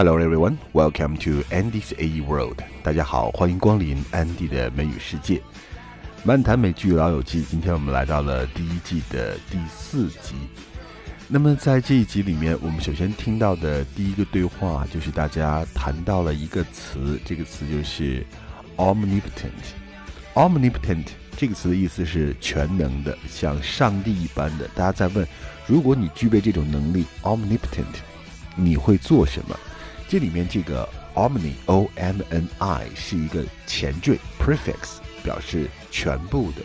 Hello everyone, welcome to Andy's AE World. 大家好，欢迎光临 Andy 的美语世界。漫谈美剧老友记，今天我们来到了第一季的第四集。那么在这一集里面，我们首先听到的第一个对话就是大家谈到了一个词，这个词就是 omnipotent。omnipotent 这个词的意思是全能的，像上帝一般的。大家在问，如果你具备这种能力，omnipotent，你会做什么？这里面这个 omni o m n i 是一个前缀 prefix，表示全部的。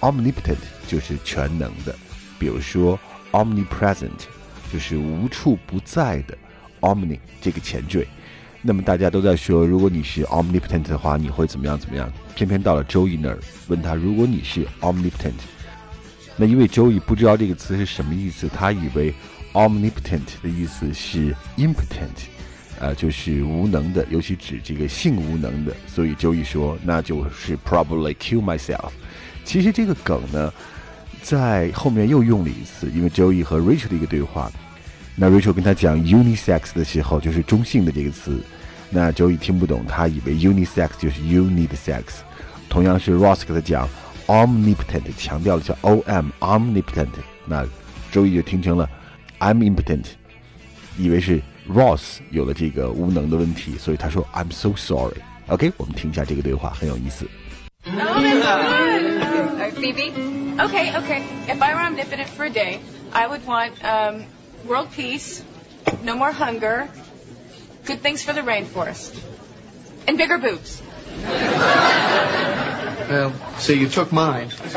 omnipotent 就是全能的。比如说 omnipresent 就是无处不在的。omni 这个前缀。那么大家都在说，如果你是 omnipotent 的话，你会怎么样？怎么样？偏偏到了周易那儿，问他，如果你是 omnipotent，那因为周易不知道这个词是什么意思，他以为 omnipotent 的意思是 impotent。呃，就是无能的，尤其指这个性无能的，所以周易说，那就是 probably kill myself。其实这个梗呢，在后面又用了一次，因为周易和 Rachel 的一个对话，那 Rachel 跟他讲 unisex 的时候，就是中性的这个词，那周易听不懂，他以为 unisex 就是 you need sex。同样是 Ross 给他讲 omnipotent，强调了叫 om omnipotent，那周易就听成了 I'm impotent，以为是。Ross 有了这个无能的问题，所以他说 I'm so sorry。OK，我们听一下这个对话，很有意思。Oh, that's good. Phoebe? Okay, okay. If I were omnipotent for a day, I would want um, world peace, no more hunger, good things for the rainforest, and bigger boobs. Well, see, you took mine.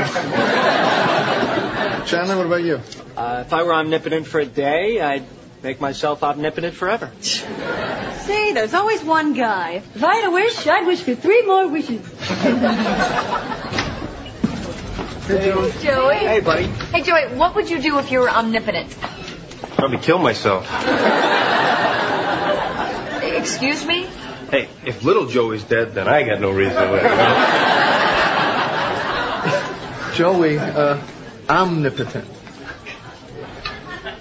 Chandler, what about you? Uh, if I were omnipotent for a day, I'd make myself omnipotent forever. Say, there's always one guy. If I had a wish, I'd wish for three more wishes. Hey, Joey. Joey. Hey, buddy. Hey, Joey, what would you do if you were omnipotent? Probably kill myself. Excuse me? Hey, if little Joey's dead, then I got no reason to live. Joey, uh, omnipotent.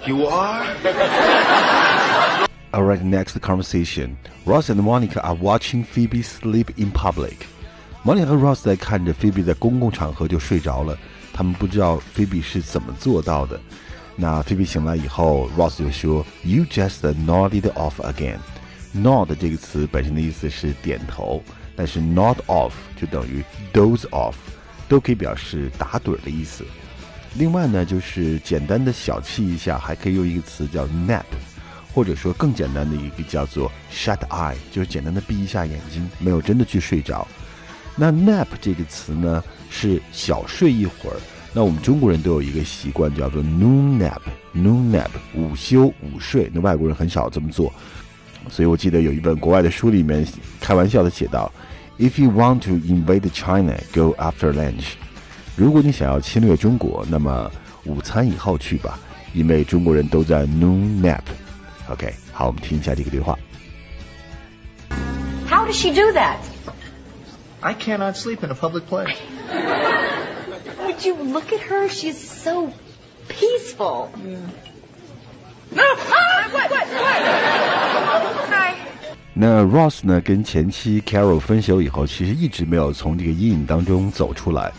You are? Alright, next conversation. Ross and Monica are watching Phoebe sleep in public. Monica 和 Ross 在看着 Phoebe 在公共场合就睡着了，他们不知道 Phoebe 是怎么做到的。那 Phoebe 醒来以后，Ross 就说：“You just nodded off again。” Nod 这个词本身的意思是点头，但是 nod off 就等于 doze off，都可以表示打盹的意思。另外呢，就是简单的小憩一下，还可以用一个词叫 nap， 或者说更简单的一个叫做 shut eye，就是简单的闭一下眼睛，没有真的去睡着。那 nap 这个词呢，是小睡一会儿。那我们中国人都有一个习惯叫做 noon nap，noon nap 午休午睡。那外国人很少这么做，所以我记得有一本国外的书里面开玩笑的写道：If you want to invade China, go after lunch。如果你想要侵略中国，那么午餐以后去吧，因为中国人都在 noon nap。OK，好，我们听一下这个对话。 How does she do that? I cannot sleep in a public place. Would you look at her? She's so peaceful. No! Ah, what? What? What? Hi. 那 Ross 呢，跟前妻 Carol 分手以后，其实一直没有从这个阴影当中走出来。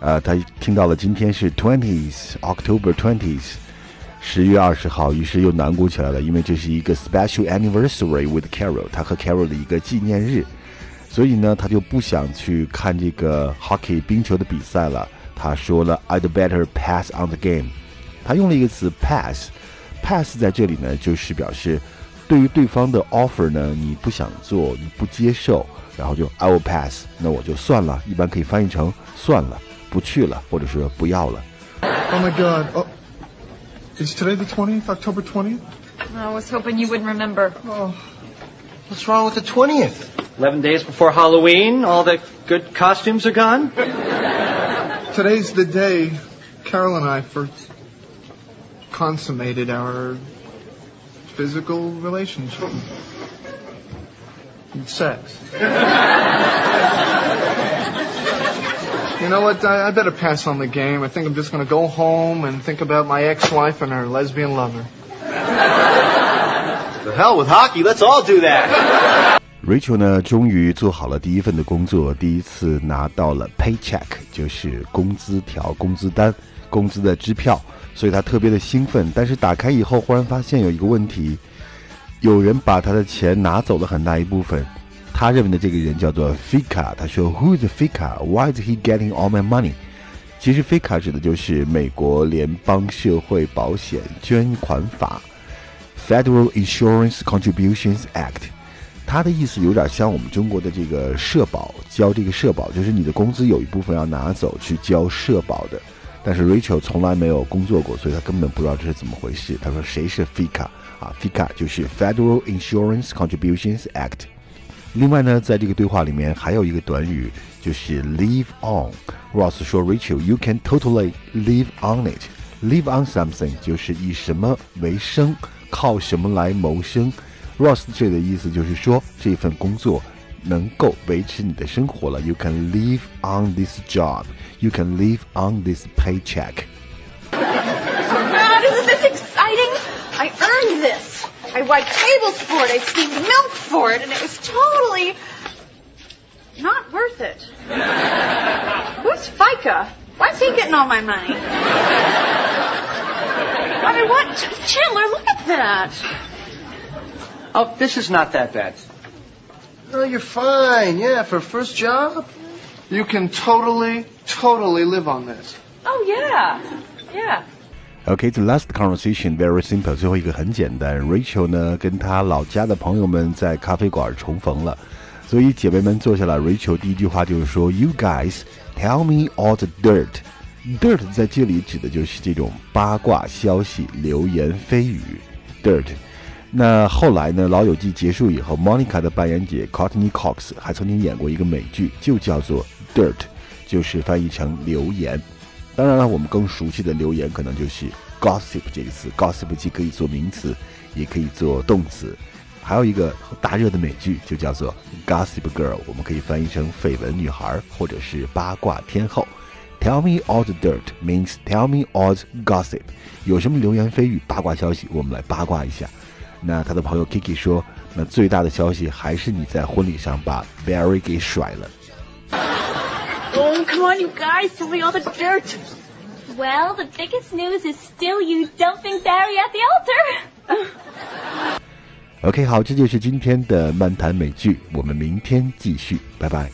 呃，他听到了今天是 twenties October twenties， 十月二十号，于是又难过起来了，因为这是一个 special anniversary with Carol，他和 Carol 的一个纪念日，所以呢，他就不想去看这个 hockey 冰球的比赛了。他说了，I'd better pass on the game。他用了一个词 pass，pass 在这里呢，就是表示对于对方的 offer 呢，你不想做，你不接受，然后就 I will pass，那我就算了，一般可以翻译成算了。不去了，或者是不要了。Oh my God. Is today the 20th, October 20th? I was hoping you wouldn't remember. Oh, What's wrong with the 20th? 11 days before Halloween, all the good costumes are gone. today's the day Carol and I first consummated our physical relationship. And sex. You know what? I, I better pass on the game. I think I'm just going to go home and think about my ex-wife and her lesbian lover. The hell with hockey. Let's all do that. Rachel 呢，终于做好了第一份的工作，第一次拿到了 paycheck，就是工资条、工资单、工资的支票，所以她特别的兴奋。但是打开以后，忽然发现有一个问题，有人把她的钱拿走了很大一部分。他认为的这个人叫做 Fika，他说 Who is Fika？Why is he getting all my money？其实 Fika 指的就是美国联邦社会保险捐款法 （Federal Insurance Contributions Act）。他的意思有点像我们中国的这个社保，交这个社保，就是你的工资有一部分要拿走去交社保的。但是 Rachel 从来没有工作过，所以他根本不知道这是怎么回事。他说谁是 FICA 啊？FICA 就是 Federal Insurance Contributions Act。另外呢，在这个对话里面还有一个短语就是 live on。Ross 说 Rachel，you can totally live on it。live on something 就是以什么为生，靠什么来谋生。Ross 这的意思就是说，这份工作能够维持你的生活了。You can live on this job. You can live on this paycheck. God, isn't this exciting? I earned this. I wiped tables for it. I steamed milk for it, and it was totally not worth it. Who's FICA? Why's he getting all my money? I mean, what? Chandler, look at that. Oh, this is not that bad. Oh, you're fine. Yeah, for a first job. You can totally, totally live on this. Oh, yeah. Yeah. OK，the last conversation very simple。最后一个很简单，Rachel 呢跟她老家的朋友们在咖啡馆重逢了，所以姐妹们坐下来，Rachel 第一句话就是说：“You guys tell me all the dirt。” dirt 在这里指的就是这种八卦消息、流言蜚语。dirt。那后来呢，《老友记》结束以后，Monica 的扮演者 Courtney Cox 还曾经演过一个美剧，就叫做《Dirt》，就是翻译成流言。当然了，我们更熟悉的流言可能就是 gossip 这个词，gossip 既可以做名词，也可以做动词。还有一个大热的美剧就叫做《Gossip Girl》，我们可以翻译成绯闻女孩或者是八卦天后。Tell me all the dirt means tell me all the gossip。有什么流言蜚语、八卦消息，我们来八卦一下。那他的朋友 Kiki 说，那最大的消息还是你在婚礼上把 Barry 给甩了。Oh, come on, you guys, tell me all the dirt. Well, the biggest news is still you dumping Barry at the altar. OK，好，这就是今天的漫谈美剧，我们明天继续，拜拜。